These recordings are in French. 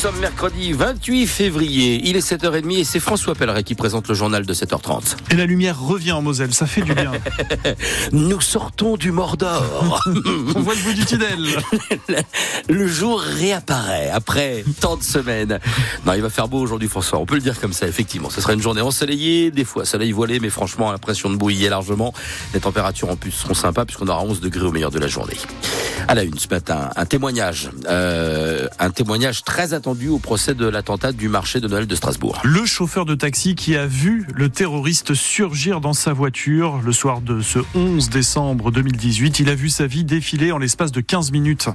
sommes mercredi 28 février. Il est 7h30 et c'est François Pelleret qui présente le journal de 7h30. Et la lumière revient en Moselle, ça fait du bien. Nous sortons du Mordor. On voit le bout du tunnel. le jour réapparaît après tant de semaines. Non, il va faire beau aujourd'hui, François. On peut le dire comme ça, effectivement. Ce sera une journée ensoleillée, des fois soleil voilé, mais franchement, l'impression de bouillir largement. Les températures en plus seront sympas puisqu'on aura 11 degrés au meilleur de la journée. À la une ce matin, un témoignage, euh, un témoignage très attendu au procès de l'attentat du marché de Noël de Strasbourg. Le chauffeur de taxi qui a vu le terroriste surgir dans sa voiture le soir de ce 11 décembre 2018, il a vu sa vie défiler en l'espace de 15 minutes.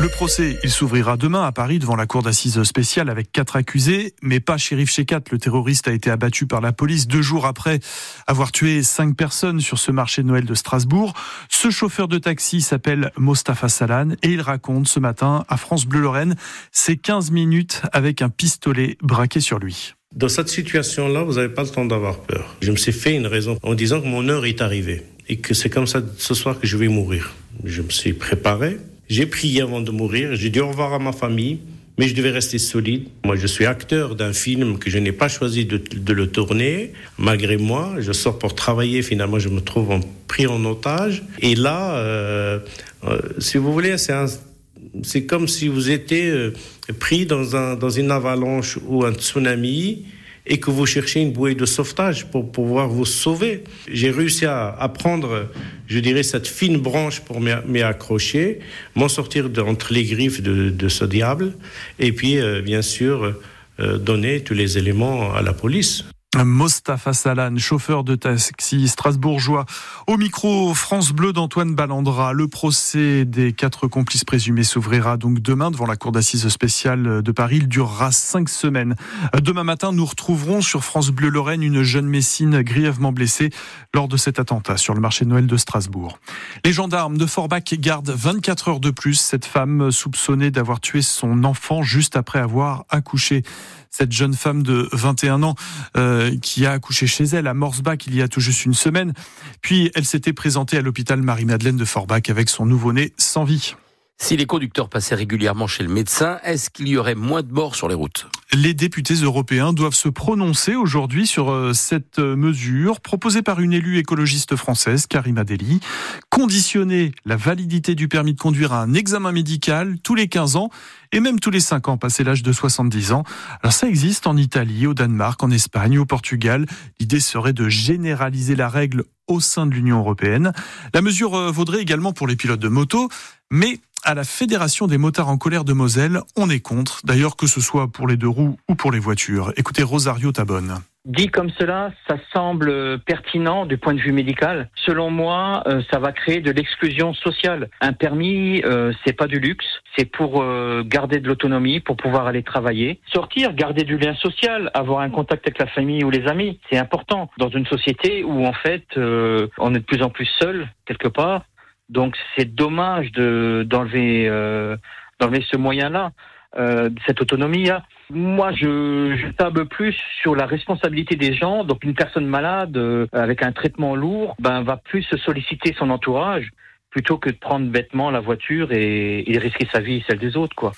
Le procès, il s'ouvrira demain à Paris devant la cour d'assises spéciale avec quatre accusés, mais pas Shérif Shekat. Le terroriste a été abattu par la police deux jours après avoir tué cinq personnes sur ce marché de Noël de Strasbourg. Ce chauffeur de taxi s'appelle Mostafa Salan et il raconte ce matin à France Bleu Lorraine ses 15 minutes avec un pistolet braqué sur lui. Dans cette situation-là, vous n'avez pas le temps d'avoir peur. Je me suis fait une raison en disant que mon heure est arrivée et que c'est comme ça ce soir que je vais mourir. Je me suis préparé, j'ai prié avant de mourir, j'ai dit au revoir à ma famille, mais je devais rester solide. Moi, je suis acteur d'un film que je n'ai pas choisi de, le tourner. Malgré moi, je sors pour travailler. Finalement, je me trouve pris en otage. Et là, euh, euh, si vous voulez, c'est comme si vous étiez euh, pris dans une avalanche ou un tsunami et que vous cherchez une bouée de sauvetage pour pouvoir vous sauver. J'ai réussi à, à, prendre, je dirais, cette fine branche pour m'y accrocher, m'en sortir de, entre les griffes de, de, ce diable, et puis, euh, bien sûr, euh, donner tous les éléments à la police. Mostafa Salan, chauffeur de taxi strasbourgeois, au micro France Bleu d'Antoine Ballandra. Le procès des quatre complices présumés s'ouvrira donc demain devant la cour d'assises spéciale de Paris. Il durera cinq semaines. Demain matin, nous retrouverons sur France Bleu Lorraine une jeune Messine grièvement blessée lors de cet attentat sur le marché de Noël de Strasbourg. Les gendarmes de Forbach gardent 24 heures de plus cette femme soupçonnée d'avoir tué son enfant juste après avoir accouché cette jeune femme de 21 ans euh, qui a accouché chez elle à Morsbach il y a tout juste une semaine. Puis elle s'était présentée à l'hôpital Marie-Madeleine de Forbach avec son nouveau-né sans vie. Si les conducteurs passaient régulièrement chez le médecin, est-ce qu'il y aurait moins de morts sur les routes? Les députés européens doivent se prononcer aujourd'hui sur cette mesure proposée par une élue écologiste française, Karima Deli. Conditionner la validité du permis de conduire à un examen médical tous les 15 ans et même tous les 5 ans passé l'âge de 70 ans. Alors ça existe en Italie, au Danemark, en Espagne, au Portugal. L'idée serait de généraliser la règle au sein de l'Union européenne. La mesure vaudrait également pour les pilotes de moto, mais à la Fédération des motards en colère de Moselle, on est contre, d'ailleurs que ce soit pour les deux roues ou pour les voitures. Écoutez Rosario Tabonne. Dit comme cela, ça semble pertinent du point de vue médical. Selon moi, euh, ça va créer de l'exclusion sociale. Un permis, euh, c'est pas du luxe, c'est pour euh, garder de l'autonomie, pour pouvoir aller travailler, sortir, garder du lien social, avoir un contact avec la famille ou les amis. C'est important dans une société où en fait on est de plus en plus seul quelque part. Donc c'est dommage de d'enlever euh, d'enlever ce moyen-là, euh, cette autonomie-là. Moi, je, je table plus sur la responsabilité des gens. Donc, une personne malade euh, avec un traitement lourd, ben va plus solliciter son entourage plutôt que de prendre bêtement la voiture et, et risquer sa vie et celle des autres, quoi.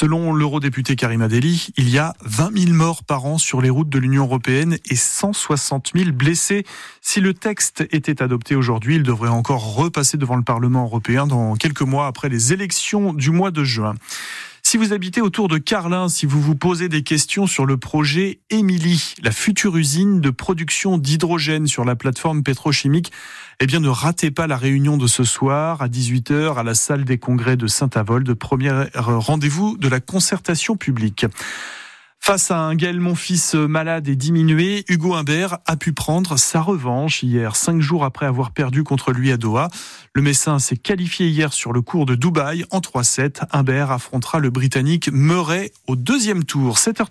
Selon l'eurodéputé Karim Adeli, il y a 20 000 morts par an sur les routes de l'Union européenne et 160 000 blessés. Si le texte était adopté aujourd'hui, il devrait encore repasser devant le Parlement européen dans quelques mois après les élections du mois de juin. Si vous habitez autour de Carlin, si vous vous posez des questions sur le projet Émilie, la future usine de production d'hydrogène sur la plateforme pétrochimique, eh bien ne ratez pas la réunion de ce soir à 18h à la salle des congrès de Saint-Avold, premier rendez-vous de la concertation publique. Face à un Gaël Monfils malade et diminué, Hugo Humbert a pu prendre sa revanche hier, cinq jours après avoir perdu contre lui à Doha. Le Messin s'est qualifié hier sur le cours de Dubaï en 3-7. Humbert affrontera le Britannique Murray au deuxième tour. 7h30.